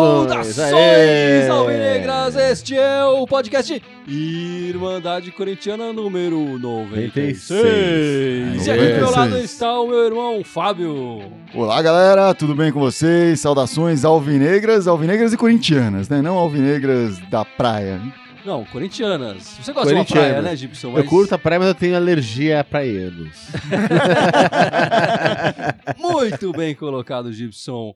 Saudações! Alvinegras! Este é o podcast Irmandade Corintiana número 96. 96. E aqui do meu lado 96. está o meu irmão Fábio. Olá, galera, tudo bem com vocês? Saudações alvinegras, alvinegras e corintianas, né? Não alvinegras da praia. Não, corintianas. Você gosta de uma praia, Corintianas. né, Gibson? Eu curto a praia, mas eu tenho alergia a praianos. Muito bem colocado, Gibson.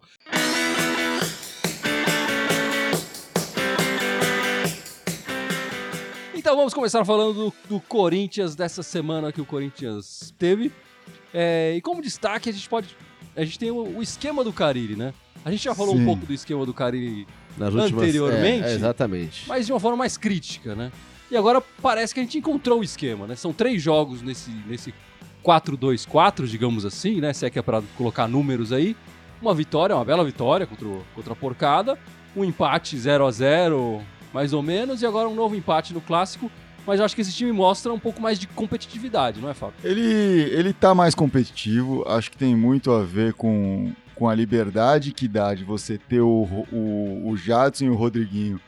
Então vamos começar falando do, do Corinthians dessa semana que o Corinthians teve. É, e como destaque, a gente pode. A gente tem o, o esquema do Carilli, né? A gente já falou um Sim. pouco do esquema do Carilli, Nas últimas... Anteriormente? É, é, exatamente. mas de uma forma mais crítica, né? E agora parece que a gente encontrou o esquema, né? São três jogos nesse, nesse 4-2-4, digamos assim, né? Se é que é pra colocar números aí. Uma vitória, uma bela vitória contra, o- contra a Porcada. Um empate 0 a 0 mais ou menos. E agora um novo empate no Clássico. Mas eu acho que esse time mostra um pouco mais de competitividade, não é, Fábio? Ele, ele tá mais competitivo, acho que tem muito a ver com, com a liberdade que dá de você ter o, o, o Jadson e o Rodriguinho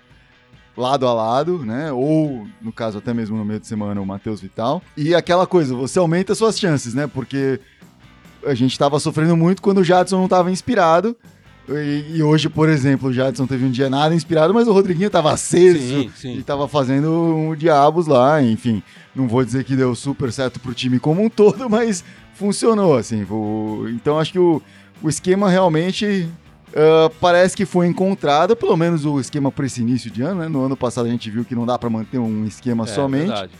lado a lado, né? Ou, no caso, até mesmo no meio de semana, o Matheus Vital. E aquela coisa, você aumenta suas chances, né? Porque a gente tava sofrendo muito quando o Jadson não tava inspirado. E, e hoje, por exemplo, o Jadson teve um dia nada inspirado, mas o Rodriguinho tava aceso. Sim, E sim. tava fazendo um diabos lá, enfim. Não vou dizer que deu super certo pro time como um todo, mas funcionou, assim. O- Então acho que o, o esquema realmente ah, parece que foi encontrado, pelo menos o esquema para esse início de ano, né? No ano passado a gente viu que não dá para manter um esquema É, somente, verdade.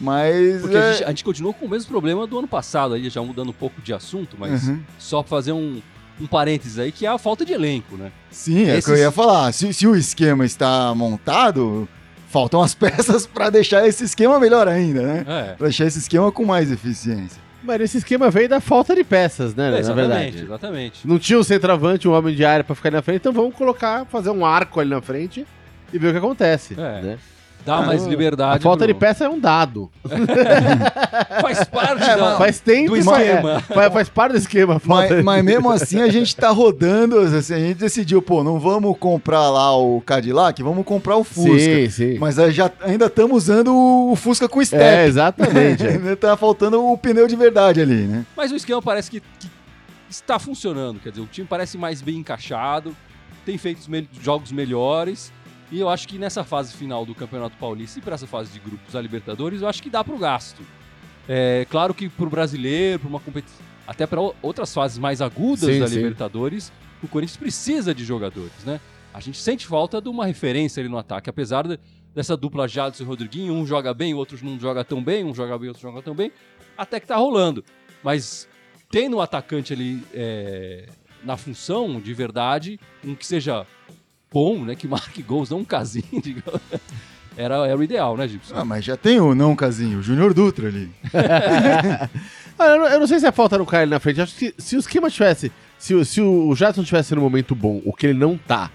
mas... Porque é, a gente, a gente continuou com o mesmo problema do ano passado, aí já mudando um pouco de assunto, mas uhum. só fazer um, um parênteses aí, que é a falta de elenco, né? Sim, é o que eu ia falar. Se, se o esquema está montado, faltam as peças para deixar esse esquema melhor ainda, né? É. Pra deixar esse esquema com mais eficiência. Mas esse esquema veio da falta de peças, né? na exatamente, verdade. exatamente. Não tinha um centroavante, um homem de área pra ficar ali na frente, então vamos colocar, fazer um arco ali na frente e ver o que acontece. É. né? Dá mais Ah, liberdade. A falta pro- de peça é um dado. Faz parte É, da... Faz tempo do esquema. é, faz, faz parte do esquema. Mas, mas mesmo assim a gente tá rodando, assim, a gente decidiu, pô, não vamos comprar lá o Cadillac, vamos comprar o Fusca. Sim, sim. Mas aí já, ainda estamos usando o, Fusca com step. É, exatamente. é. ainda tá faltando o pneu de verdade ali, né? Mas o esquema parece que, que está funcionando. Quer dizer, o time parece mais bem encaixado, tem feito os me- jogos melhores. E eu acho que nessa fase final do Campeonato Paulista e para essa fase de grupos da Libertadores, eu acho que dá para o gasto. É claro que para o brasileiro, para uma competição, até para outras fases mais agudas Sim, da sim. Libertadores, o Corinthians precisa de jogadores, né? A gente sente falta de uma referência ali no ataque, apesar de- dessa dupla Jadson e Rodriguinho, um joga bem, o outro não joga tão bem, um joga bem, outro joga tão bem, até que tá rolando. Mas tendo um atacante ali é, na função de verdade, um que seja bom, né, que marque gols, não um casinho, digamos, era, era o ideal, né, Gibson? Ah, mas já tem o não casinho, o Júnior Dutra ali. Ah, eu, não, eu não sei se a falta no cara ali na frente. Acho que se o esquema tivesse. Se, o- se o Jadson tivesse no momento bom, o que ele não tá.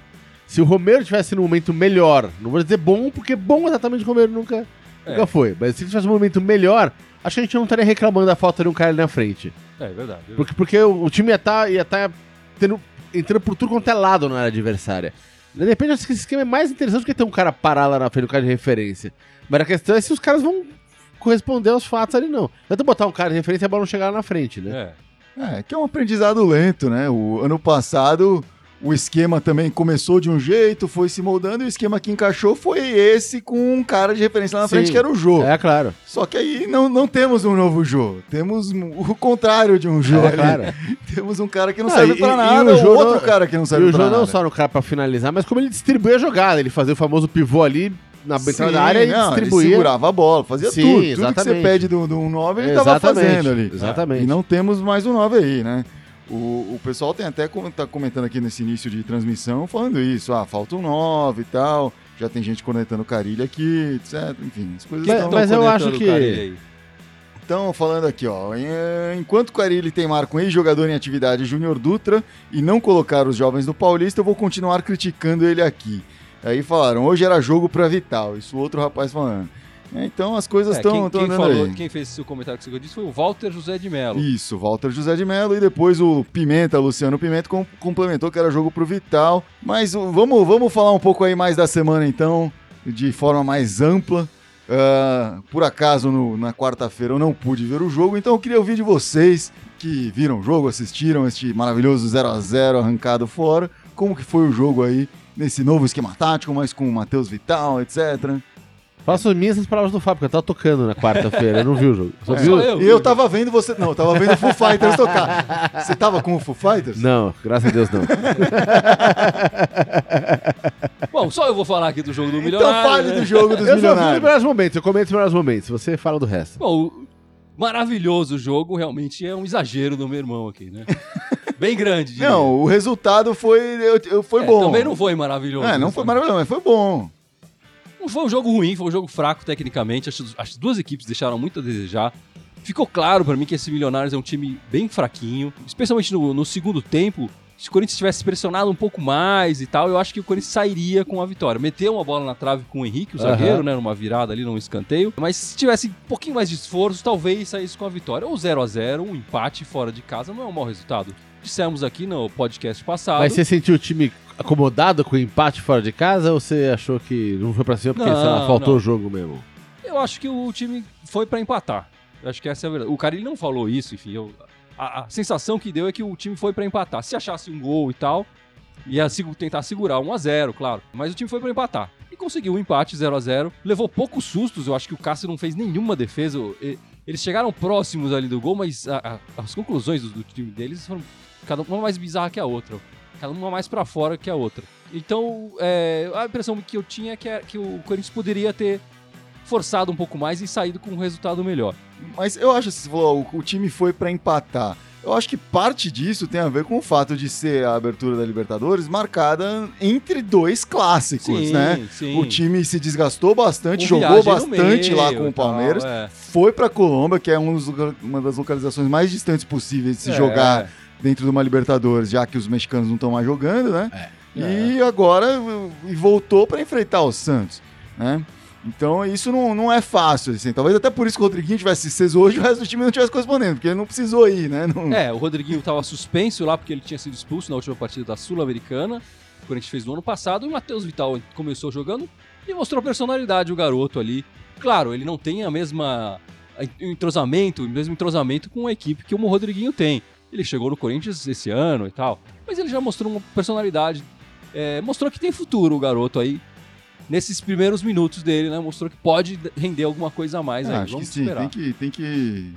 Se o Romero tivesse no momento melhor, não vou dizer bom, porque bom exatamente o Romero nunca, É. nunca foi. Mas se ele tivesse no momento melhor, acho que a gente não estaria reclamando da falta de um cara ali na frente. É, verdade. Porque, porque o, o time ia estar ia tá tendo, entrando por tudo quanto é lado na área adversária. De repente, acho que esse esquema é mais interessante do que ter um cara parar lá na frente, um cara de referência. Mas a questão é se os caras vão corresponder aos fatos ali, não. É botar um cara de referência e a bola não chegar lá na frente, né? É. É, que é um aprendizado lento, né? O ano passado o esquema também começou de um jeito, foi se moldando, e o esquema que encaixou foi esse com um cara de referência lá na Sim. frente, que era o Jô. É, claro. Só que aí não, não temos um novo Jô, temos o contrário de um Jô É, claro. Temos um cara que não Ah, serve e- pra e nada, o ou Jô outro não- cara que não E serve o pra nada. não só no cara pra finalizar, mas como ele distribui a jogada. Ele fazia o famoso pivô ali na entrada da área e não, distribuía. Ele segurava a bola, fazia Sim, tudo. Tudo que você exatamente. pede do, do 9, ele tava Exatamente, fazendo ali. exatamente. E não temos mais um 9 aí, né? O, o pessoal tem até com- tá comentando aqui nesse início de transmissão, falando isso. Ah, falta um 9 e tal. Já tem gente conectando o Carilho aqui, etc. Enfim, as coisas Mas- estão... mas eu acho que-? Então, falando aqui, ó, enquanto o Carilli tem marco ex-jogador em atividade Júnior Dutra e não colocar os jovens no Paulista, eu vou continuar criticando ele aqui. Aí falaram, hoje era jogo pra Vital, isso o outro rapaz falando. Então as coisas É, estão quem, quem andando falou, aí. quem fez esse comentário que você disse foi o Walter José de Mello. Isso, Walter José de Mello e depois o Pimenta, Luciano Pimenta, com- complementou que era jogo pro Vital. Mas o- vamos, vamos falar um pouco aí mais da semana então, de forma mais ampla. Ah, por acaso no- na quarta-feira eu não pude ver o jogo, então eu queria ouvir de vocês que viram o jogo, assistiram este maravilhoso 0 a 0 arrancado fora. Como que foi o jogo aí nesse novo esquema tático, mas com o Matheus Vital, etc. Faço as minhas as palavras do Fábio, porque eu tava tocando na quarta-feira, eu não vi o jogo. Só É. vi o- eu. E eu tava vendo você. Não, eu tava vendo o Foo Fighters tocar. Você tava com o Foo Fighters? Não, graças a Deus não. Bom, só eu vou falar aqui do jogo do Então Milionário. fale né? do jogo dos eu só vi os milionários. melhores momentos, eu comento os melhores momentos, você fala do resto. Bom, o maravilhoso jogo realmente é um exagero do meu irmão aqui, né? Bem grande. diria. Não, o resultado foi, eu- eu- foi É, bom. Também não foi maravilhoso. É, não né? foi maravilhoso, mas foi bom. Foi um jogo ruim, foi um jogo fraco tecnicamente. As, as duas equipes deixaram muito a desejar. Ficou claro pra mim que esse Milionários é um time bem fraquinho, especialmente no, no segundo tempo. Se o Corinthians tivesse pressionado um pouco mais e tal, eu acho que o Corinthians sairia com a vitória. Meteu uma bola na trave com o Henrique, o zagueiro, né? Numa virada ali, num escanteio. Mas se tivesse um pouquinho mais de esforço, talvez saísse com a vitória. Ou 0 a 0 um empate fora de casa não é um mau resultado. Dissemos aqui no podcast passado. Mas você sentiu o time acomodado com o empate fora de casa ou você achou que não foi pra cima porque, Não, sei lá, faltou não. o jogo mesmo? Eu acho que o time foi pra empatar. Eu acho que essa é a verdade. O cara ele não falou isso, enfim. eu- a, a sensação que deu é que o time foi pra empatar. Se achasse um gol e tal, ia segu- tentar segurar 1 a 0 claro. Mas o time foi pra empatar. E conseguiu o empate 0 a 0 Levou poucos sustos. Eu acho que o Cássio não fez nenhuma defesa. E- Eles chegaram próximos ali do gol, mas a- a- as conclusões do, do time deles foram cada uma mais bizarra que a outra. Cada uma mais pra fora que a outra. Então, é, a impressão que eu tinha é que, é que o Corinthians poderia ter forçado um pouco mais e saído com um resultado melhor. Mas eu acho que você falou, o, o time foi pra empatar. Eu acho que parte disso tem a ver com o fato de ser a abertura da Libertadores marcada entre dois clássicos, né? sim. O time se desgastou bastante, Com jogou bastante lá meio com e o Palmeiras. tal, é. Foi pra Colômbia, que é um dos uma das localizações mais distantes possíveis de se É. jogar dentro de uma Libertadores, já que os mexicanos não estão mais jogando, né? E agora e voltou para enfrentar o Santos, né? Então isso não, não é fácil, assim. Talvez até por isso que o Rodriguinho tivesse aceso hoje e o resto do time não tivesse correspondendo, porque ele não precisou ir, né? Não- É, o Rodriguinho tava suspenso lá porque ele tinha sido expulso na última partida da Sul-Americana. O Corinthians fez no ano passado. E o Matheus Vital começou jogando e mostrou personalidade o garoto ali. Claro, ele não tem a mesma entrosamento, o mesmo entrosamento com a equipe que o Rodriguinho tem. Ele chegou no Corinthians esse ano e tal, mas ele já mostrou uma personalidade. É, mostrou que tem futuro o garoto aí. Nesses primeiros minutos dele, né? Mostrou que pode render alguma coisa a mais É, aí. acho que Vamos sim, esperar. tem que, tem que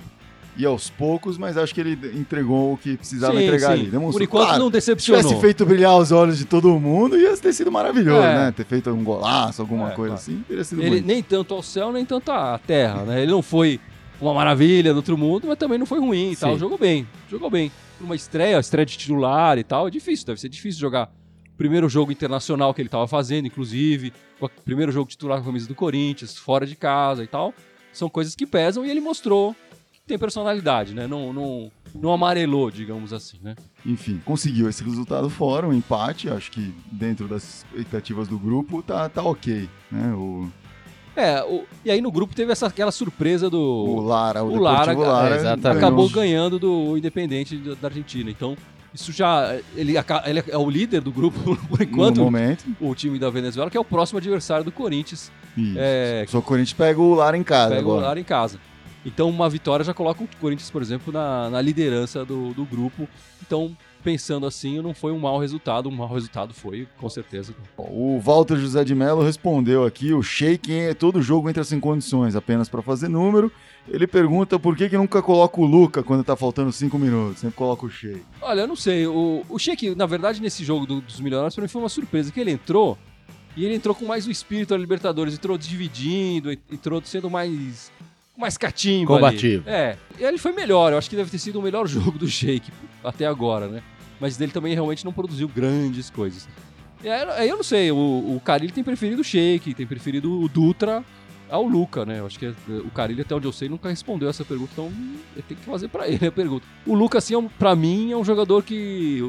ir aos poucos, mas acho que ele entregou o que precisava Sim, entregar sim. ali. Demonstrou, Por enquanto claro, não Se decepcionou. tivesse feito brilhar os olhos de todo mundo, ia ter sido maravilhoso, É. né? Ter feito um golaço, alguma É, coisa claro. assim, teria sido Ele bonito. nem tanto ao céu, nem tanto à terra, né? Ele não foi uma maravilha do outro mundo, mas também não foi ruim e tal. Sim. Jogou bem, jogou bem. Uma estreia, estreia de titular e tal, é difícil, deve ser difícil jogar. Primeiro jogo internacional que ele estava fazendo, inclusive, o primeiro jogo titular com a camisa do Corinthians, fora de casa e tal. São coisas que pesam e ele mostrou que tem personalidade, né? Não, não, não amarelou, digamos assim, né? Enfim, conseguiu esse resultado fora, um empate, acho que dentro das expectativas do grupo tá, tá ok, né? O, É, o- e aí no grupo teve essa, aquela surpresa do. o Lara, o, o Lara, Lara, é, ganhou. acabou ganhando do Independente da Argentina. Então, isso já. Ele, ele é o líder do grupo por no enquanto, momento. o time da Venezuela, que é o próximo adversário do Corinthians. Isso. É, Só o Corinthians pega o Lara em casa pega o agora. Lara em casa. Então, uma vitória já coloca o Corinthians, por exemplo, na, na liderança do, do grupo. Então, pensando assim, não foi um mau resultado. Um mau resultado foi, com certeza. O Walter José de Mello respondeu aqui, o Sheik, é todo jogo entra sem condições, apenas para fazer número. Ele pergunta por que, que nunca coloca o Luca quando tá faltando cinco minutos, sempre coloca o Sheik. Olha, eu não sei. O, o Sheik, na verdade, nesse jogo do- dos milionários, pra mim foi uma surpresa, que ele entrou e ele entrou com mais o espírito da Libertadores, entrou dividindo, entrou sendo mais. mais catimba. ali. Combativo. É. E ele foi melhor, eu acho que deve ter sido o melhor jogo do Sheik até agora, né? Mas dele também realmente não produziu grandes coisas. E aí, eu não sei, o, o Carilli tem preferido o Sheik, tem preferido o Dutra ao Luca, né? Eu acho que é- o Carilli, até onde eu sei, nunca respondeu essa pergunta, então eu tenho que fazer pra ele a pergunta. O Luca, assim, é um, pra mim, é um jogador que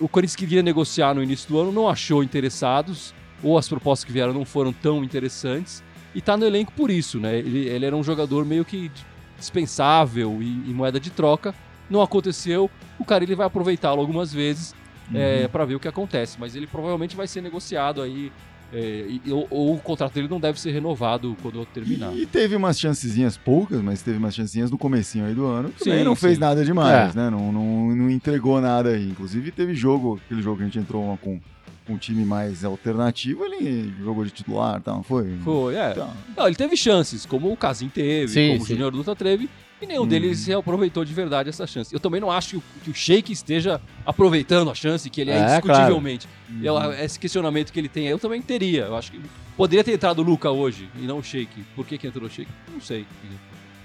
o, o Corinthians queria negociar no início do ano, não achou interessados, ou as propostas que vieram não foram tão interessantes. e tá no elenco por isso, né? Ele, ele era um jogador meio que dispensável e, e moeda de troca. Não aconteceu, o Carilli vai aproveitá-lo algumas vezes é, para ver o que acontece, mas ele provavelmente vai ser negociado aí. é, e- ou, ou o contrato dele não deve ser renovado quando terminar. E teve umas chancezinhas poucas, mas teve umas chancezinhas no comecinho aí do ano. que Também Sim, não fez sim. nada demais, É. né? Não, não, não entregou nada aí. Inclusive teve jogo, aquele jogo que a gente entrou uma com com um time mais alternativo, ele jogou de titular, tá? não foi? Foi, é. Então, Não, ele teve chances, como o Casim teve, Sim, como o sim. Júnior Dutra teve, e nenhum Hum. deles se aproveitou de verdade essa chance. Eu também não acho que o, que o Sheik esteja aproveitando a chance, que ele é, É, indiscutivelmente. Uhum. Eu- esse questionamento que ele tem, eu também teria. Eu acho que poderia ter entrado o Luca hoje e não o Sheik. Por que, que entrou o Sheik? Não sei.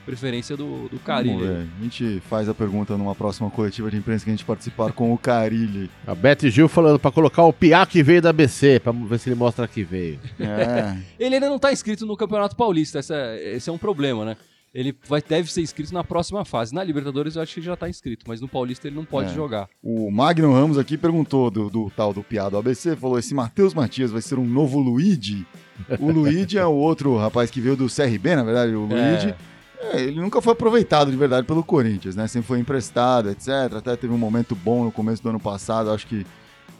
Preferência do, do Carilli. A gente faz a pergunta numa próxima coletiva de imprensa que a gente participar com o Carilli. A Beth Gil falando pra colocar o Piá que veio da ABC, pra ver se ele mostra que veio. É. Ele ainda não está inscrito no Campeonato Paulista, essa, esse é um problema, né? Ele vai, deve ser inscrito na próxima fase. Na Libertadores eu acho que ele já está inscrito, mas no Paulista ele não pode É. jogar. O Magno Ramos aqui perguntou do, do tal do piado ABC, falou: esse Matheus Matias vai ser um novo Luigi? O Luigi é o outro rapaz que veio do CRB, na verdade, o Luigi. É, ele nunca foi aproveitado de verdade pelo Corinthians, né? Sempre foi emprestado, etc. Até teve um momento bom no começo do ano passado, acho que.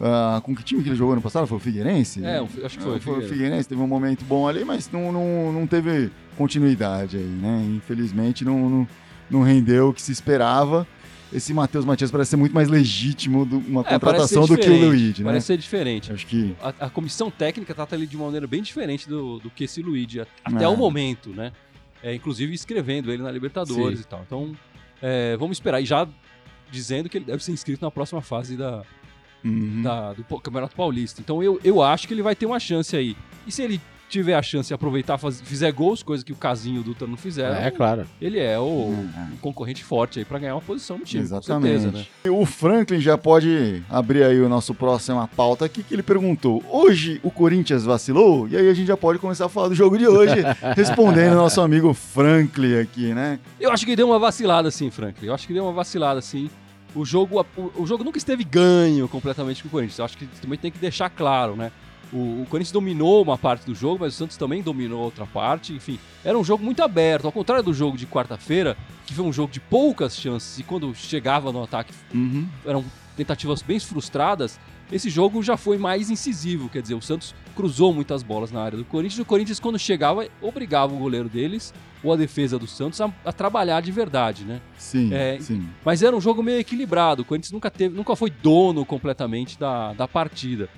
Ah, com que time que ele jogou ano passado? Foi o Figueirense? É, acho que foi, Ah, foi o Figueirense. Teve um momento bom ali, mas não, não, não teve continuidade aí, né? Infelizmente não, não, não rendeu o que se esperava. Esse Matheus Matias parece ser muito mais legítimo de uma É, contratação do que o Luigi, né? Parece ser diferente. Acho que. A, a comissão técnica trata ele de uma maneira bem diferente do, do que esse Luigi, até É. o momento, né? É, inclusive escrevendo ele na Libertadores Sim. e tal. Então, é, vamos esperar. E já dizendo que ele deve ser inscrito na próxima fase da, Uhum. da- do Campeonato Paulista. Então eu, eu acho que ele vai ter uma chance aí. E se ele tiver a chance de aproveitar, faz- fizer gols, coisa que o Casinho e o Dutra não fizeram, É, claro. ele é o, É. um concorrente forte aí pra ganhar uma posição no time, Exatamente. com certeza, né? E O Franklin já pode abrir aí o nosso próximo pauta aqui, que ele perguntou: hoje o Corinthians vacilou? E aí a gente já pode começar a falar do jogo de hoje, respondendo ao nosso amigo Franklin aqui, né? Eu acho que deu uma vacilada sim, Franklin. Eu acho que deu uma vacilada sim. O jogo, o, o jogo nunca esteve ganho completamente com o Corinthians. Eu acho que também tem que deixar claro, né? O, o Corinthians dominou uma parte do jogo, mas o Santos também dominou outra parte. Enfim, era um jogo muito aberto. Ao contrário do jogo de quarta-feira, que foi um jogo de poucas chances e quando chegava no ataque eram tentativas bem frustradas, esse jogo já foi mais incisivo. Quer dizer, o Santos cruzou muitas bolas na área do Corinthians. E o Corinthians, quando chegava, obrigava o goleiro deles ou a defesa do Santos a, a trabalhar de verdade, né? Sim, É, sim. Mas era um jogo meio equilibrado. O Corinthians nunca, teve, nunca foi dono completamente da, da partida.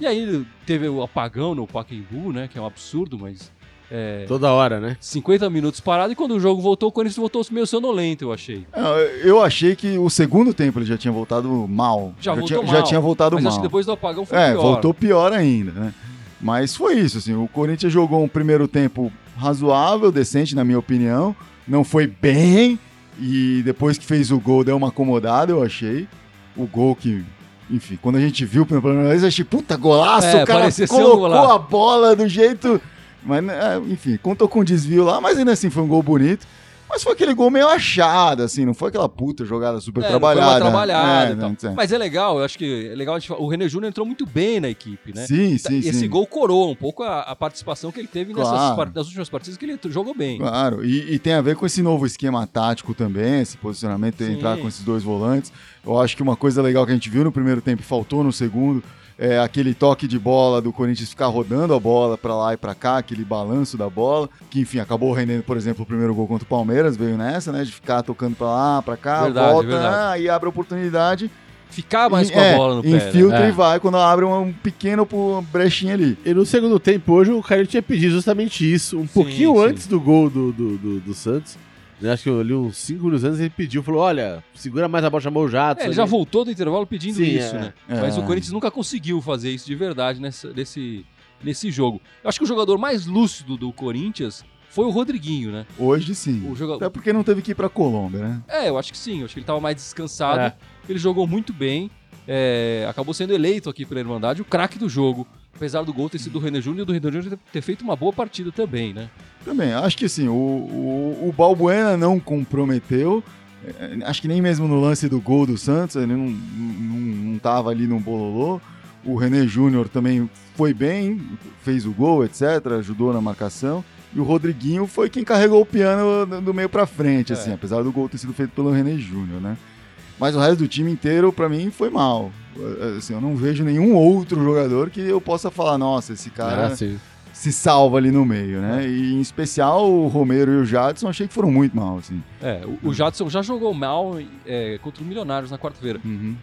E aí teve o apagão no Pacaembu, né? Que é um absurdo, mas... É, Toda hora, né? 50 minutos parado e quando o jogo voltou, o Corinthians voltou meio sonolento, eu achei. Não, Eu achei que o segundo tempo ele já tinha voltado mal. Já voltou tinha, mal. já tinha voltado Mas mal. acho que depois do apagão foi É, pior. voltou pior ainda, né? Mas foi isso, assim, o Corinthians jogou um primeiro tempo razoável, decente, na minha opinião. Não foi bem, e depois que fez o gol, deu uma acomodada, eu achei. O gol que, enfim, quando a gente viu pela primeira vez, eu achei, puta, golaço, É, o cara um colocou golaço. a bola do jeito... Mas, é, enfim, contou com um desvio lá, mas ainda assim foi um gol bonito. Mas foi aquele gol meio achado, assim, não foi aquela puta jogada super É, trabalhada. Trabalhada É, não, Mas é legal, eu acho que é legal a gente falar- O René Júnior entrou muito bem na equipe, né? Sim, sim, Esse sim. gol coroa um pouco a, a participação que ele teve nessas Claro. par- nas últimas partidas que ele jogou bem. Claro, e, e tem a ver com esse novo esquema tático também, esse posicionamento Sim. entrar com esses dois volantes. Eu acho que uma coisa legal que a gente viu no primeiro tempo e faltou no segundo é aquele toque de bola do Corinthians ficar rodando a bola pra lá e pra cá, aquele balanço da bola, que enfim acabou rendendo, por exemplo, o primeiro gol contra o Palmeiras, veio nessa, né, de ficar tocando pra lá, pra cá, Verdade, volta, verdade. ah, aí abre a oportunidade, Ficar mais e- com a é, bola no pé. infiltra né? e vai quando abre um, pequeno brechinha ali. E no segundo tempo, hoje, o Caio tinha pedido justamente isso, um pouquinho sim. antes do gol do, do, do, do Santos. Acho que ali uns 5 minutos antes ele pediu, falou: olha, segura mais a bola, chamou o Jato. É, ele já voltou do intervalo pedindo Sim, isso, é. né? É. Mas o Corinthians nunca conseguiu fazer isso de verdade nessa, nesse, nesse jogo. Eu acho que o jogador mais lúcido do Corinthians foi o Rodriguinho, né? Hoje sim. O jogador... Até porque não teve que ir pra Colômbia, né? É, eu acho que sim. Eu acho que ele estava mais descansado. É. Ele jogou muito bem. é, acabou sendo eleito aqui pela Irmandade o craque do jogo. Apesar do gol ter sido do René Júnior e do René Júnior ter- feito uma boa partida também, né? Também, acho que assim, o, o, o Balbuena não comprometeu. é, Acho que nem mesmo no lance do gol do Santos, ele não, não, não tava ali no bololô. O René Júnior também foi bem, fez o gol, etc., ajudou na marcação. E o Rodriguinho foi quem carregou o piano do- meio pra frente, É. assim, apesar do gol ter sido feito pelo René Júnior, né? Mas o resto do time inteiro, pra mim, foi mal. Assim, eu não vejo nenhum outro jogador que eu possa falar, nossa, esse cara Ah, se salva ali no meio, né? E em especial o Romero e o Jadson, achei que foram muito mal, assim. É, o, o Jadson já jogou mal é, contra o Milionários na quarta-feira,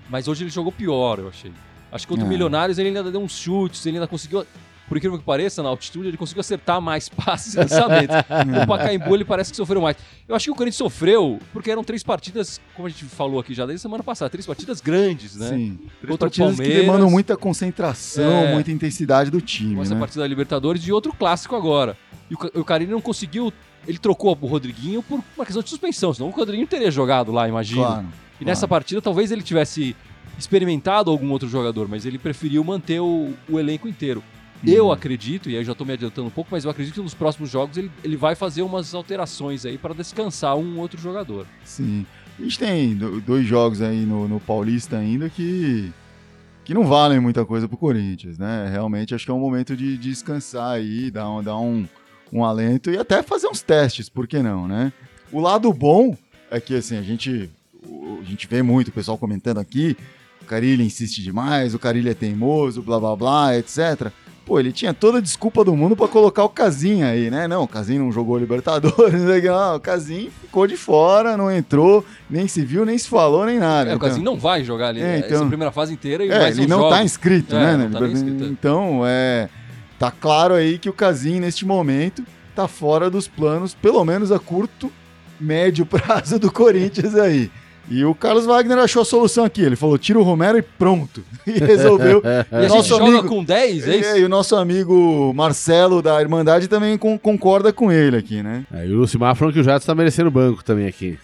mas hoje ele jogou pior, eu achei. Acho que contra o É. Milionários ele ainda deu uns chutes, ele ainda conseguiu. Por incrível que pareça, na altitude ele conseguiu acertar mais passes e lançamentos. o Pacaembu ele parece que sofreu mais. Eu acho que o Corinthians sofreu porque eram três partidas, como a gente falou aqui já desde semana passada, três partidas grandes, né? Sim. Três Contra o partidas que demandam muita concentração, É. muita intensidade do time, essa né? partida da Libertadores e outro clássico agora. E o, o Carilli não conseguiu. Ele trocou o Rodriguinho por uma questão de suspensão, senão o Rodriguinho teria jogado lá, imagino. Claro. E nessa partida talvez ele tivesse experimentado algum outro jogador, mas ele preferiu manter o, o elenco inteiro. Eu acredito, e aí já tô me adiantando um pouco, mas eu acredito que nos próximos jogos ele, ele vai fazer umas alterações aí para descansar um outro jogador. Sim. A gente tem do- dois jogos aí no, no Paulista ainda que, que não valem muita coisa pro Corinthians, né? Realmente acho que é um momento de, de descansar aí, dar, um, dar um, um alento e até fazer uns testes, por que não, né? O lado bom é que assim, a gente, a gente vê muito o pessoal comentando aqui, o Carilli insiste demais, o Carilli é teimoso, blá blá blá, etc. Pô, ele tinha toda a desculpa do mundo pra colocar o Casim aí, né? Não, o Casim não jogou Libertadores, não o o Casim ficou de fora, não entrou, nem se viu, nem se falou, nem nada. É, o Então- Casim não vai jogar ali É, essa então- primeira fase inteira e é, mais ele um não jogo. tá inscrito, É, né? não na tá inscrito. Então, é, tá claro aí que o Casim, neste momento, tá fora dos planos, pelo menos a curto, médio prazo do Corinthians aí. E o Carlos Wagner achou a solução aqui. Ele falou: tira o Romero e pronto. E resolveu. E a o gente nosso joga amigo- com 10, é isso? É, e o nosso amigo Marcelo da Irmandade também con- concorda com ele aqui, né? Aí o Lucimar falando que o Jadson tá merecendo banco também aqui.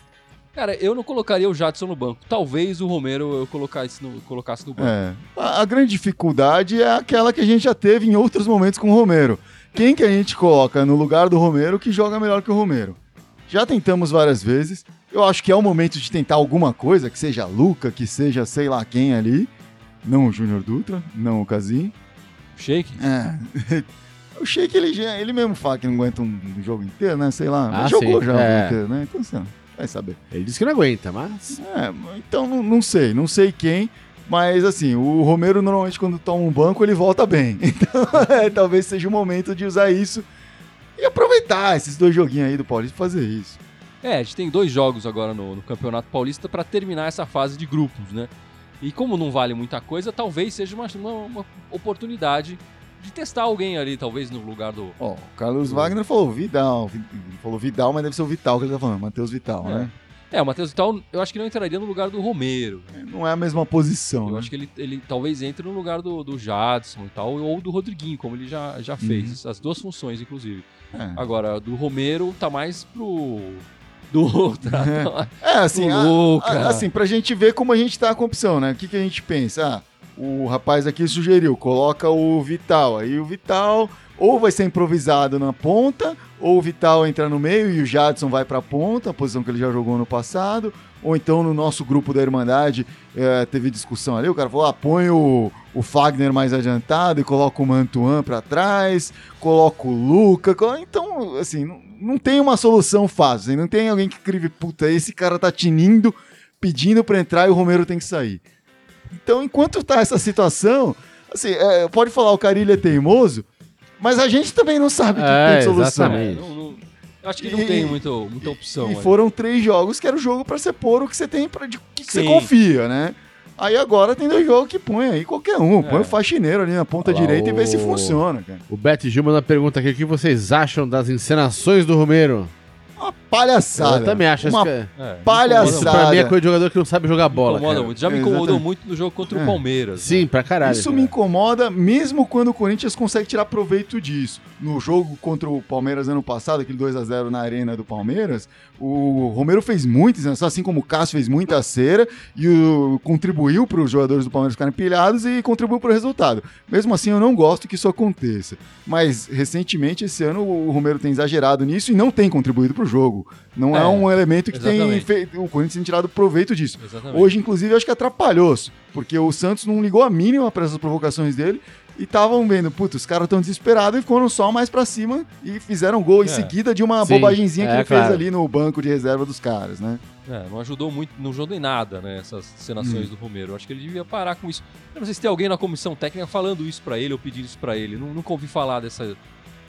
Cara, eu não colocaria o Jadson no banco. Talvez o Romero eu colocasse no, colocasse no banco. É. A, a grande dificuldade é aquela que a gente já teve em outros momentos com o Romero. Quem que a gente coloca no lugar do Romero que joga melhor que o Romero? Já tentamos várias vezes. Eu acho que é o momento de tentar alguma coisa, que seja Luca, que seja sei lá quem ali. Não o Júnior Dutra, não o Casim. Shake? É. O Sheik, ele, já- ele mesmo fala que não aguenta um jogo inteiro, né? Sei lá. Ah, jogou sim, já é. jogo inteiro, né? Então, você vai saber. Ele disse que não aguenta, mas. É, então não, não sei, não sei quem, mas assim, o Romero normalmente quando toma um banco ele volta bem. Então é, talvez seja o momento de usar isso e aproveitar esses dois joguinhos aí do Paulista e fazer isso. É, a gente tem dois jogos agora no, no Campeonato Paulista para terminar essa fase de grupos, né? E como não vale muita coisa, talvez seja uma, uma, uma oportunidade de testar alguém ali, talvez no lugar do. Ó, o Carlos Wagner falou Vidal, Vi- falou Vidal, mas deve ser o Vital que ele tá falando, Matheus Vital, É. né? É, o Matheus Vital, eu acho que não entraria no lugar do Romero. Não é a mesma posição, Eu né? acho que ele, ele talvez entre no lugar do, do Jadson e tal, ou do Rodriguinho, como ele já, já fez. As duas funções, inclusive. É. Agora, do Romero tá mais pro. Do. tá- É, assim, a- a- assim, pra gente ver como a gente tá com a opção, né? O que, que a gente pensa? Ah, o rapaz aqui sugeriu, coloca o Vital. Aí o Vital ou vai ser improvisado na ponta, ou o Vital entra no meio e o Jadson vai pra ponta, a posição que ele já jogou no passado. Ou então no nosso grupo da Irmandade eh, teve discussão ali, o cara falou: ah, põe o, o Fagner mais adiantado e coloca o Mantuan pra trás, coloca o Luca. Então, assim, não, tem uma solução fácil. Não tem alguém que escreve, puta, esse cara tá tinindo, pedindo pra entrar e o Romero tem que sair. Então, enquanto tá essa situação, assim, é, pode falar o Carilho é teimoso, mas a gente também não sabe que É, tem solução. exatamente. É, não- não- eu acho que não E- tem muito, muita opção. E aí. foram três jogos que era o jogo pra você pôr o que você tem, pra, de que, que você confia, né? Aí agora tem dois jogos que põe aí qualquer um. Põe É. o faxineiro ali na ponta Olha direita e vê se o- funciona, cara. O Bet Gil manda uma pergunta aqui: o que vocês acham das encenações do Romero? Uma palhaçada. Eu também acho. Uma Isso, que- É, palhaçada. isso incomoda pra mim é coisa de jogador que não sabe jogar bola. incomoda muito. Já me incomodou Exatamente. muito no jogo contra É. o Palmeiras. Sim, pra caralho. Isso cara. me incomoda, mesmo quando o Corinthians consegue tirar proveito disso. No jogo contra o Palmeiras ano passado, aquele 2 a 0 na arena do Palmeiras, o Romero fez muitas, né? assim como o Cássio fez muita cera e o, contribuiu para os jogadores do Palmeiras ficarem pilhados e contribuiu para o resultado. Mesmo assim, eu não gosto que isso aconteça. Mas recentemente, esse ano, o Romero tem exagerado nisso e não tem contribuído para o jogo. Não é, É, um elemento que tem exatamente. feito. O Corinthians tem tirado proveito disso. Exatamente. Hoje, inclusive, eu acho que atrapalhou porque o Santos não ligou a mínima para essas provocações dele e estavam vendo, putz, os caras estão desesperados e foram só mais pra cima e fizeram gol em É. seguida de uma Sim, bobagemzinha que é, ele fez claro. ali no banco de reserva dos caras, né? É, não ajudou muito, não ajudou em nada, né, essas cenações do Romero. Eu acho que ele devia parar com isso. Eu não sei se tem alguém na comissão técnica falando isso pra ele ou pedindo isso pra ele. Não, nunca ouvi falar dessa,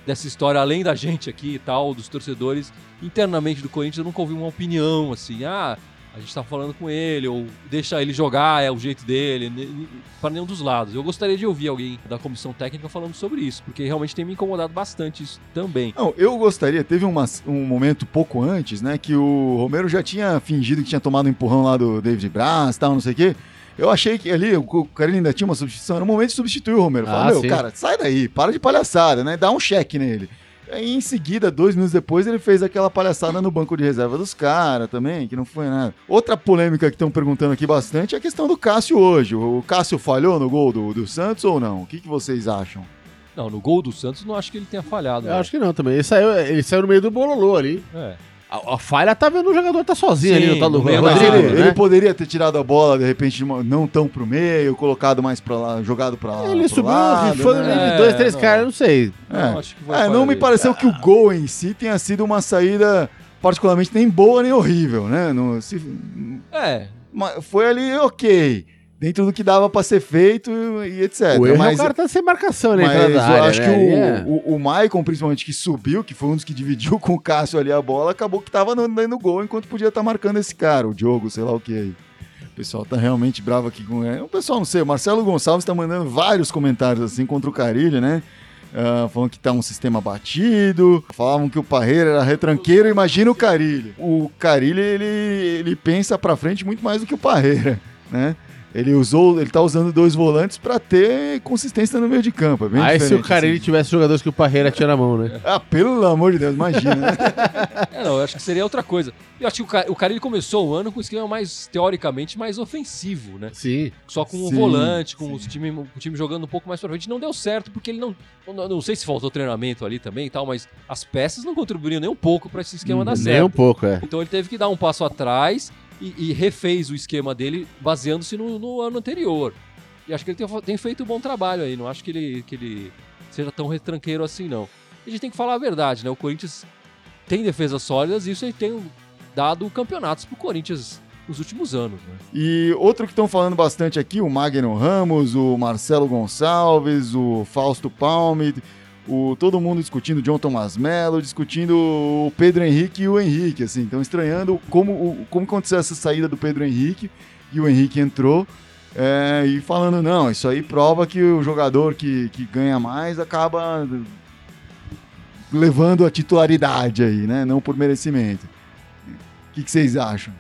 dessa história, além da gente aqui e tal, dos torcedores. Internamente do Corinthians, eu nunca ouvi uma opinião assim, ah, a gente tá falando com ele, ou deixa ele jogar, é o jeito dele, pra nenhum dos lados. Eu gostaria de ouvir alguém da comissão técnica falando sobre isso, porque realmente tem me incomodado bastante isso também. Não, eu gostaria, teve uma- um momento pouco antes, né, que o Romero já tinha fingido que tinha tomado um empurrão lá do David Braz tal, não sei o quê. Eu achei que ali o cara ainda tinha uma substituição, era o momento de substituir o Romero. Falar, Ah, meu, sim. cara, sai daí, para de palhaçada, né? Dá um cheque nele. Aí, em seguida, dois minutos depois, ele fez aquela palhaçada no banco de reserva dos caras também, que não foi nada. Outra polêmica que estão perguntando aqui bastante é a questão do Cássio hoje. O Cássio falhou no gol do, do Santos ou não? O que, que vocês acham? Não, no gol do Santos não acho que ele tenha falhado. Eu né? acho que não também. Ele saiu, ele saiu no meio do bololô ali. É. A, a falha tá vendo o jogador tá sozinho Sim, ali no tal do no meio Mas da Rodrigo, área, ele, né? ele poderia ter tirado a bola, de repente, de uma- não tão pro meio, colocado mais pra lá, jogado pra lá. Ele subiu lado, rifando né? no meio É, de dois, três não. caras, eu não sei. Não, É. acho que foi É, não me pareceu que o gol em si tenha sido uma saída particularmente nem boa nem horrível, né? No- se- É, ma- foi ali ok, dentro do que dava pra ser feito e etc. o erro é mas o cara tá sem marcação ali mas eu área, acho né? que o, é- o, o Maicon, principalmente, que subiu, que foi um dos que dividiu com o Cássio ali a bola, acabou que tava no, no gol enquanto podia estar marcando esse cara, o Diogo, sei lá o que aí. O pessoal tá realmente bravo aqui com ele. O pessoal, não sei, o Marcelo Gonçalves tá mandando vários comentários assim contra o Carilho, né? Ah, falando que tá um sistema batido, falavam que o Parreira era retranqueiro, imagina o Carilho. O Carilho, ele, ele pensa pra frente muito mais do que o Parreira, né? Ele usou, ele tá usando dois volantes pra ter consistência no meio de campo. É bem Aí se o cara ele assim. tivesse jogadores que o Parreira tinha na mão, né? Ah, pelo amor de Deus, imagina. né? é, não, eu acho que seria outra coisa. Eu acho que o cara, o cara ele começou o ano com um esquema mais, teoricamente, mais ofensivo, né? Sim. Só com o Sim, volante, com os time, o time jogando um pouco mais pra frente. Não deu certo, porque ele não. Não, não sei se faltou treinamento ali também e tal, mas as peças não contribuíram nem um pouco pra esse esquema dar Nem certo. um pouco, é. Então ele teve que dar um passo atrás e, e refez o esquema dele baseando-se no, no ano anterior. E acho que ele tem, tem feito um bom trabalho aí. Não acho que ele, que ele seja tão retranqueiro assim, não. E a gente tem que falar a verdade, né? O Corinthians tem defesas sólidas e isso aí tem dado campeonatos pro Corinthians nos últimos anos, né? E outro que estão falando bastante aqui, o Magno Ramos, o Marcelo Gonçalves, o Fausto Palme, o, todo mundo discutindo o John Thomas Mello, discutindo o Pedro Henrique e o Henrique, assim, estão estranhando como, o- como aconteceu essa saída do Pedro Henrique e o Henrique entrou. é, e falando, não, isso aí prova que o jogador que, que ganha mais acaba levando a titularidade aí, né? Não por merecimento. O que, que vocês acham?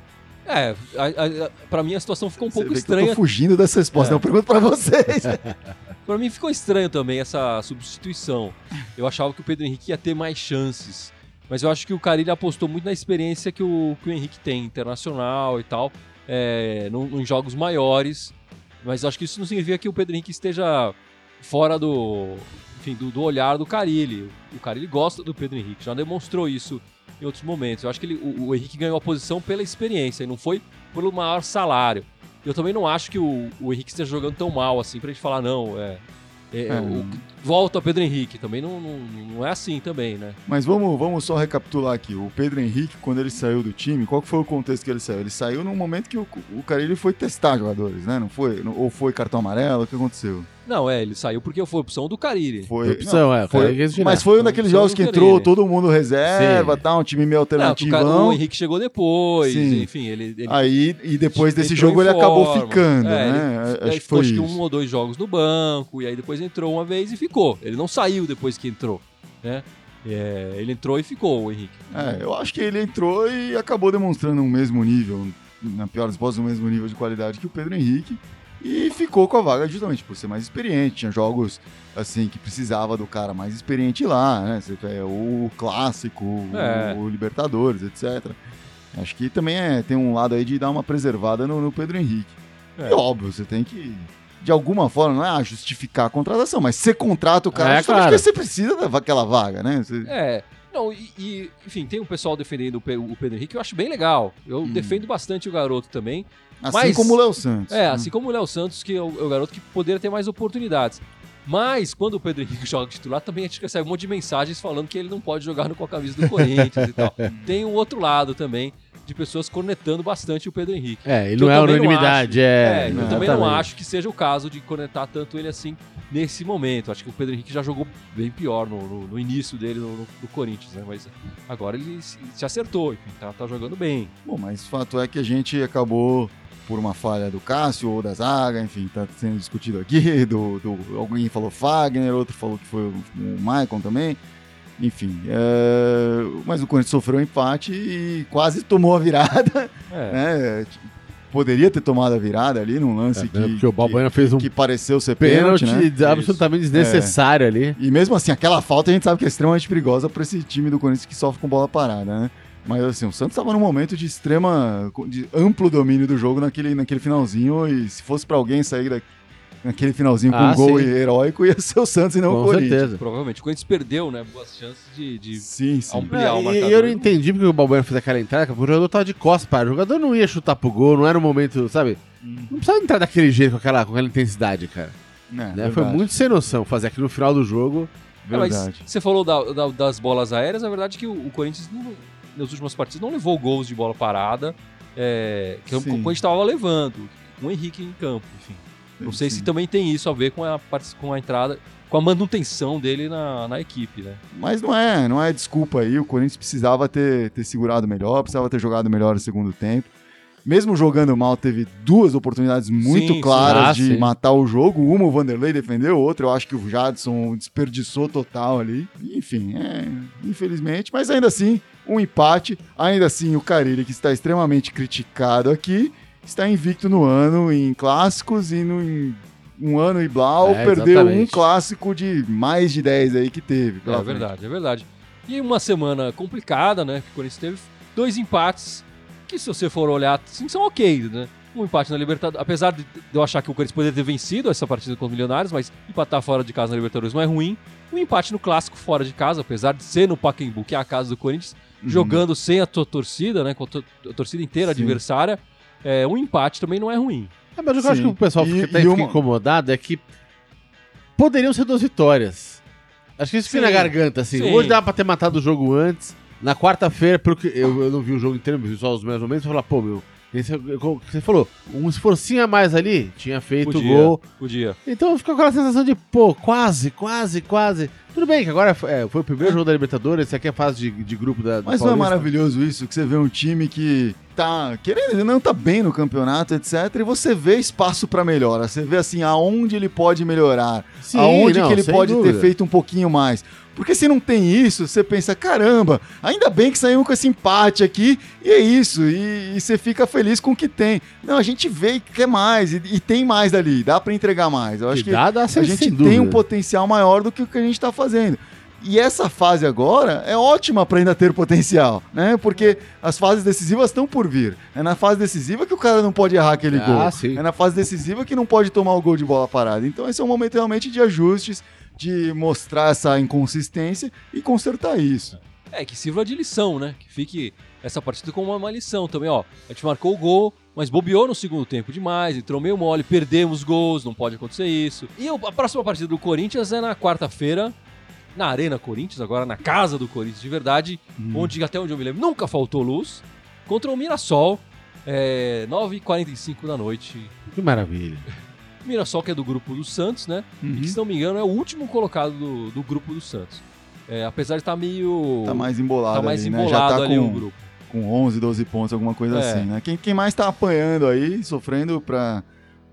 É, a, a, a- pra mim a situação ficou um Você pouco que eu estranha. tô fugindo dessa resposta. É. Eu pergunto pra vocês. Pra mim ficou estranho também essa substituição. Eu achava que o Pedro Henrique ia ter mais chances. Mas eu acho que o Carilho apostou muito na experiência que o, que o Henrique tem, internacional e tal, é, em jogos maiores. Mas acho que isso não significa que o Pedro Henrique esteja fora do, enfim, do, do olhar do Carilli. O Carilli gosta do Pedro Henrique, já demonstrou isso em outros momentos. Eu acho que ele- o, o Henrique ganhou a posição pela experiência e não foi pelo maior salário. Eu também não acho que o, o Henrique esteja jogando tão mal assim pra gente falar, não, é. é, É. o- volta Pedro Henrique. Também não, não, não é assim também, né? Mas vamos, vamos só recapitular aqui. O Pedro Henrique, quando ele saiu do time, qual foi o contexto que ele saiu? Ele saiu num momento que o, o Carilli foi testar jogadores, né? Não foi? Ou foi cartão amarelo? O que aconteceu? Não, é, ele saiu porque foi opção do Carilli. Foi. Opção, não, é, o foi- tirar. mas foi um Foi daqueles jogos do que entrou todo mundo reserva, Sim. tá? Um time meio Não, porque o, o Henrique chegou depois, Sim. enfim, ele. ele Aí, e depois desse jogo ele acabou forma. ficando, É, né? Aí Acho que ficou foi acho que um ou dois jogos no banco, e aí depois entrou uma vez e ficou. Ele não saiu depois que entrou, né? É, ele entrou e ficou, o Henrique. É, eu acho que ele entrou e acabou demonstrando um mesmo nível, na pior das hipóteses, o mesmo nível de qualidade que o Pedro Henrique. E ficou com a vaga justamente por ser mais experiente. Tinha jogos assim que precisava do cara mais experiente lá, né? Tem O clássico, o- É. o, Libertadores, etc. Acho que também é, tem um lado aí de dar uma preservada no, no Pedro Henrique. É. E óbvio, você tem que, de alguma forma, não é ah, justificar a contratação, mas você contrata o cara É, justamente claro. porque você precisa daquela vaga, né? Você- É. Não, e, e, enfim, tem um pessoal defendendo o Pedro Henrique, eu acho bem legal. Eu Hum. defendo bastante o garoto também. Assim Mas- como o Léo Santos. É, né? assim como o Léo Santos, que é o, é o garoto que poderia ter mais oportunidades. Mas quando o Pedro Henrique joga titular, também a gente recebe um monte de mensagens falando que ele não pode jogar no, com a camisa do Corinthians e tal. Tem o outro lado também de pessoas cornetando bastante o Pedro Henrique. É, ele não é não unanimidade, acho. é. É, eu também não acho que seja o caso de conectar tanto ele assim nesse momento. Acho que o Pedro Henrique já jogou bem pior no, no- no início dele no, no- no Corinthians, né? Mas agora ele se, se acertou, enfim, tá, tá jogando bem. Bom, mas o fato é que a gente acabou por uma falha do Cássio ou da zaga, enfim, tá sendo discutido aqui, do, do- alguém falou Fagner, outro falou que foi o, o Maicon também, enfim, é, mas o Corinthians sofreu um empate e quase tomou a virada, É, né, poderia ter tomado a virada ali num lance É, que, porque o Balbuena fez um que, que pareceu ser pênalti, pênalti né? absolutamente desnecessário ali. E mesmo assim, aquela falta a gente sabe que é extremamente perigosa para esse time do Corinthians que sofre com bola parada, né? Mas assim, o Santos estava num momento de extrema, de amplo domínio do jogo naquele, naquele finalzinho e se fosse para alguém sair da, naquele finalzinho com Ah, um gol sim. heróico ia ser o Santos e não o Com Corinthians. certeza. provavelmente. O Corinthians perdeu, né? Boas chances de. de- Sim, sim. ampliar o É, e marcador. eu não entendi porque o Balbuena fez aquela entrada, porque o jogador tava de costas para. O jogador não ia chutar pro gol, não era o momento, sabe? Não precisava entrar daquele jeito, com aquela, com aquela intensidade, cara. É, né? Foi muito sem noção fazer aquilo no final do jogo. É, mas verdade. você falou da- da- das bolas aéreas, a verdade é que o, o Corinthians, não- nas últimas partidas, não levou gols de bola parada, é, que o Sim. Corinthians estava levando, com o Henrique em campo, enfim. Não sei Sim. se também tem isso a ver com a, com a entrada, com a manutenção dele na, na equipe, né? Mas não é, não é desculpa aí. O Corinthians precisava ter, ter segurado melhor, precisava ter jogado melhor no segundo tempo. Mesmo jogando mal, teve duas oportunidades muito Sim, claras sim. Ah, de sim. matar o jogo. Uma o Vanderlei defendeu, outra eu acho que o Jadson desperdiçou total ali. Enfim, é, infelizmente. Mas ainda assim, um empate. Ainda assim, o Carilli, que está extremamente criticado aqui, está invicto no ano em clássicos e no, em um ano e Blau É, perdeu um exatamente. clássico de mais de 10 aí que teve. É frente. verdade, é verdade. E uma semana complicada, né? Que o Corinthians teve dois empates que, se você for olhar, assim, são ok, né? Um empate na Libertadores. Apesar de eu achar que o Corinthians poderia ter vencido essa partida contra o Milionários, mas empatar fora de casa na Libertadores não é ruim. Um empate no clássico fora de casa, apesar de ser no Pacaembu, que é a casa do Corinthians, Uhum. jogando sem a tua torcida, né? Com a, tor- a torcida inteira Sim. adversária. É, um empate também não é ruim. É, mas o que eu acho Sim. que o pessoal E- fica, tá- e fica uma- incomodado é que poderiam ser duas vitórias. Acho que isso fica na garganta, assim. Sim. Hoje dá pra ter matado o jogo antes. Na quarta-feira, pelo que eu, eu não vi o jogo inteiro, vi só os meus momentos, eu falei, pô, meu, esse, como você falou, um esforcinho a mais ali, tinha feito o gol. podia. Então ficou aquela sensação de, pô, quase, quase, quase. Tudo bem que agora é, foi o primeiro jogo da Libertadores, esse aqui é a fase de, de grupo da, Mas não é maravilhoso isso, que você vê um time que tá querendo não tá bem no campeonato, etc, e você vê espaço pra melhora, você vê assim aonde ele pode melhorar, Sim, aonde não, que ele pode dúvida. ter feito um pouquinho mais. Porque se não tem isso, você pensa, caramba, ainda bem que saímos com esse empate aqui, e é isso, e, e você fica feliz com o que tem. Não, a gente vê que quer mais, e, e tem mais dali, dá pra entregar mais. Eu acho que dá, dá, a gente tem dúvida. um potencial maior do que o que a gente está fazendo. E essa fase agora é ótima para ainda ter potencial, né? Porque as fases decisivas estão por vir. É na fase decisiva que o cara não pode errar aquele Ah, gol. sim. É na fase decisiva que não pode tomar o gol de bola parada. Então esse é um momento realmente de ajustes, de mostrar essa inconsistência e consertar isso. É, que sirva de lição, né? Que fique essa partida como uma lição também, ó. A gente marcou o gol, mas bobeou no segundo tempo demais, entrou meio mole, perdemos gols, não pode acontecer isso. E a próxima partida do Corinthians é na quarta-feira, na Arena Corinthians, agora na casa do Corinthians de verdade, onde até onde eu me lembro nunca faltou luz, contra o Mirassol, é, 9h45 da noite. Que maravilha. Mirassol que é do grupo do Santos, né? E Uhum. que, se não me engano, é o último colocado do, do grupo do Santos. É, apesar de estar meio... Tá mais embolado tá mais ali, embolado né? Já tá ali o com, grupo. com 11, 12 pontos, alguma coisa É. assim, né? Quem, quem mais tá apanhando aí, sofrendo pra,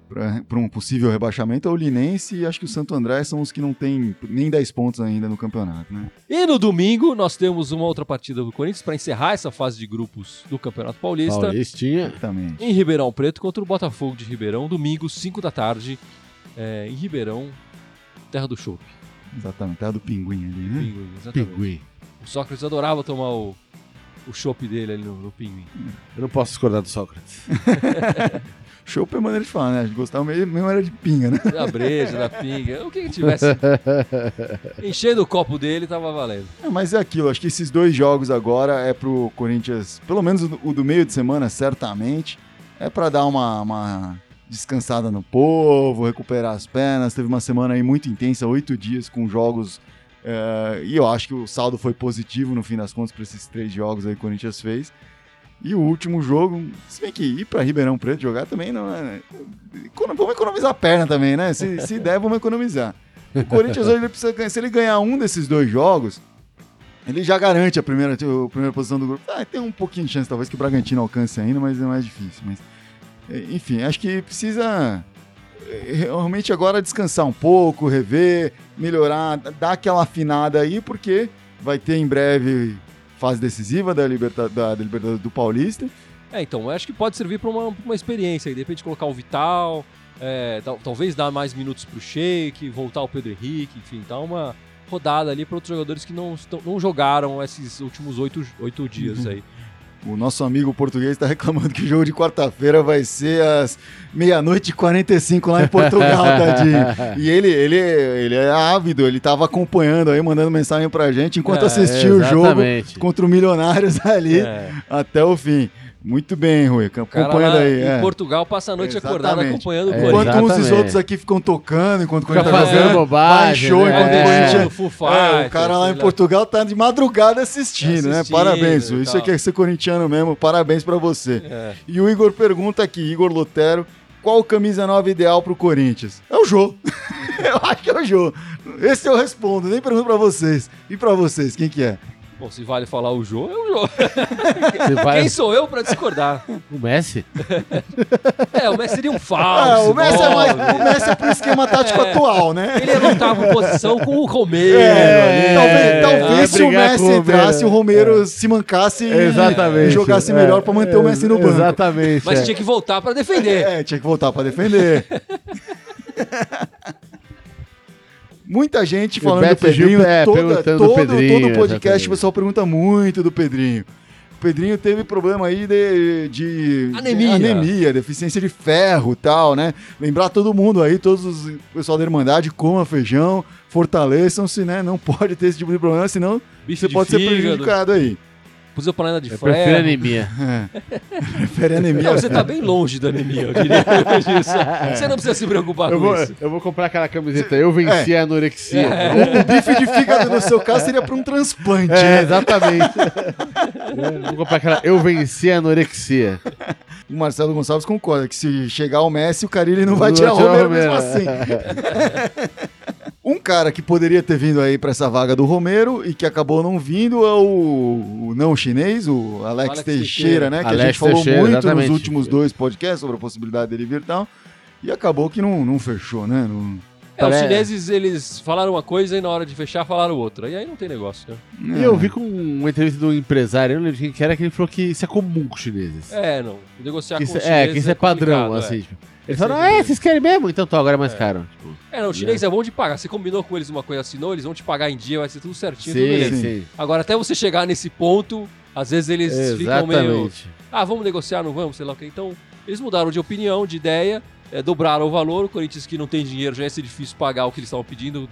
pra um possível rebaixamento é o Linense e acho que o Santo André são os que não tem nem 10 pontos ainda no campeonato, né? E no domingo nós temos uma outra partida do Corinthians para encerrar essa fase de grupos do Campeonato Paulista. Paulistinha. Exatamente. Em Ribeirão Preto contra o Botafogo de Ribeirão, domingo, 5 da tarde, é, em Ribeirão, terra do chopp. Exatamente. Terra do pinguim ali, né? Pinguim, exatamente. Pinguim. O Sócrates adorava tomar o, o chopp dele ali no, no Pinguim. Eu não posso discordar do Sócrates. Chopp é maneira de falar, né? A gente gostava mesmo, mesmo era de pinga, né? Da breja, da pinga, o que que tivesse enchendo o copo dele, tava valendo. É, mas é aquilo, acho que esses dois jogos agora é pro Corinthians, pelo menos o do- meio de semana, certamente, é pra dar uma, uma, descansada no povo, recuperar as pernas. Teve uma semana aí muito intensa, oito dias com jogos. é, e eu acho que o saldo foi positivo no fim das contas para esses três jogos aí que o Corinthians fez. E o último jogo, se bem que ir para Ribeirão Preto jogar também não é. econo- Vamos economizar a perna também, né? Se, se der, vamos economizar. O Corinthians hoje ele precisa ganhar. Se ele ganhar um desses dois jogos, ele já garante a primeira, a primeira posição do grupo. Ah, tem um pouquinho de chance, talvez, que o Bragantino alcance ainda, mas é mais difícil. Mas, eh, enfim, acho que precisa eh, realmente agora descansar um pouco, rever, melhorar, dar aquela afinada aí, porque vai ter em breve fase decisiva da, liberta, da, da Libertadores do Paulista. É, então, eu acho que pode servir para uma, pra uma experiência aí. De repente colocar o Vital, é, tal- talvez dar mais minutos pro Sheik, voltar o Pedro Henrique, enfim, dar uma rodada ali para outros jogadores que não, não jogaram esses últimos oito, oito dias aí. O nosso amigo português está reclamando que o jogo de quarta-feira vai ser às meia-noite e 45 lá em Portugal, tadinho. E ele, ele, ele é ávido, ele estava acompanhando aí, mandando mensagem pra gente enquanto É, assistia o jogo contra o Milionários ali É, até o fim. Muito bem, Rui, acompanhando aí. em é. Portugal passa a noite acordado Exatamente. acompanhando o É, Corinthians. Enquanto uns e outros aqui ficam tocando, enquanto o Corinthians tá fazendo bobagem, show, né? enquanto É. o Corinthians... É, o cara lá em Portugal tá de madrugada assistindo, né? Assistindo Parabéns, e Rui. Isso aqui é ser corintiano mesmo. Parabéns pra você. É. E o Igor pergunta aqui, Igor Lotero, qual camisa nova ideal pro Corinthians? É o Jô. eu acho que é o Jô. Esse eu respondo, nem pergunto pra vocês. E pra vocês, quem que é? Bom, se vale falar o jogo, é o jogo. Você vai... Quem sou eu para discordar? O Messi? É, o Messi seria um falso. o, Messi é mais, o Messi é pro esquema tático É. atual, né? Ele por posição com o Romero. É, ali. talvez, É, talvez se o Messi o entrasse, o Romero. Se mancasse e- Exatamente. e jogasse É, melhor pra manter o Messi no banco. Exatamente. Mas é. tinha que voltar para defender. É, tinha que voltar pra defender. Muita gente falando do Pedrinho, é, toda, todo, Pedrinho, todo podcast exatamente. o pessoal pergunta muito do Pedrinho. O Pedrinho teve problema aí de, de Anemia. de anemia, deficiência de ferro e tal, né? Lembrar todo mundo aí, todos os o pessoal da Irmandade, coma feijão, fortaleçam-se, né? Não pode ter esse tipo de problema, senão Bife você de pode ser fígado, prejudicado aí. Pusillanina de Eu prefiro anemia. Prefere anemia. Não, você tá bem longe da anemia, eu diria. Você não precisa se preocupar Eu com vou, isso. eu vou comprar aquela camiseta. Eu venci a anorexia. O, o bife de fígado no seu caso seria para um transplante. É, né? exatamente. É, Vou comprar aquela. Eu venci a anorexia. O Marcelo Gonçalves concorda que se chegar o Messi, o Carilli não vai Não tirar o vai tirar o Romero mesmo Romero. assim. Um cara que poderia ter vindo aí pra essa vaga do Romero e que acabou não vindo é o, o não chinês, o Alex, Alex Teixeira, Teixeira. né? Que a Alex gente falou Teixeira, muito exatamente. nos últimos dois podcasts sobre a possibilidade dele vir e tal. E acabou que não, não fechou, né? Não- É, os Pare- chineses, eles falaram uma coisa e na hora de fechar falaram outra. E aí não tem negócio, né? E eu vi com uma entrevista do empresário, eu não lembro de quem que era, que ele falou que isso é comum com os chineses. É, não. Negociar Que com isso, os é, chineses que isso é, padrão, complicado, assim. é. Tipo. Eles falaram, é ah, é, vocês querem mesmo? Então tá, agora é mais caro. Tipo, É, não, o chinês é bom de pagar. Você combinou com eles uma coisa, assinou, eles vão te pagar em dia, vai ser tudo certinho, tudo sim, beleza. sim. Agora, até você chegar nesse ponto, às vezes eles ficam meio. Exatamente. Ah, vamos negociar, não vamos, sei lá o que. Então, eles mudaram de opinião, de ideia, é, dobraram o valor. O Corinthians que não tem dinheiro já ia ser difícil pagar o que eles estavam pedindo,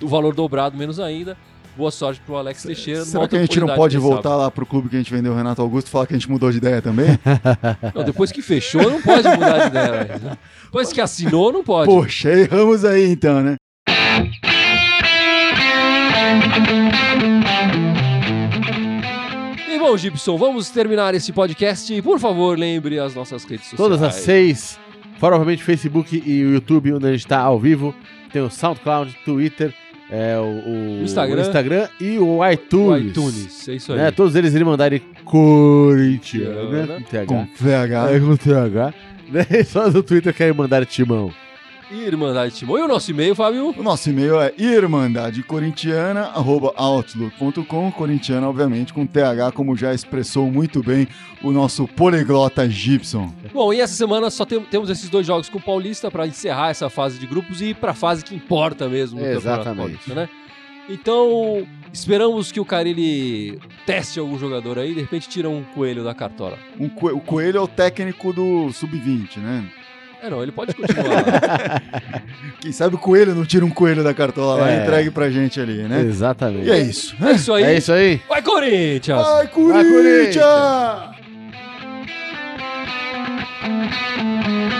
o valor dobrado menos ainda. Boa sorte pro Alex Teixeira. Será que a gente não pode voltar lá pro clube que a gente vendeu o Renato Augusto e falar que a gente mudou de ideia também? sabe? Não, depois que fechou, não pode mudar de ideia. né? Depois que assinou, não pode. Poxa, erramos aí então, né? E bom, Gibson, vamos terminar esse podcast. E, por favor, lembre as nossas redes sociais. Todas as seis, fora obviamente Facebook e o YouTube, onde a gente tá ao vivo. Tem o SoundCloud, Twitter, é, o, o- Instagram. o Instagram e o O iTunes. iTunes, é isso aí. Né, todos eles irem mandarem Corinthians, né? Né? Com TH. Com VH. É, com TH. Né? Só no Twitter querem mandar timão. Irmandade Timão. E o nosso e-mail, Fábio? O nosso e-mail é irmandadecorintiana.outlook.com Corintiana, obviamente, com TH, como já expressou muito bem o nosso poliglota Gibson. Bom, e essa semana só tem- temos esses dois jogos com o Paulista para encerrar essa fase de grupos e ir para a fase que importa mesmo no Campeonato Exatamente. Paulista, né? Então, esperamos que o Carilli teste algum jogador aí, de repente tira um coelho da cartola. Um co- o Coelho é o técnico do Sub-20, né? É, não, ele pode continuar. Quem sabe o coelho não tira um coelho da cartola lá e é. entregue pra gente ali, né? Exatamente. E é isso. Né? É isso aí. É isso aí. Vai, Corinthians! Vai, Corinthians! Vai, Corinthians!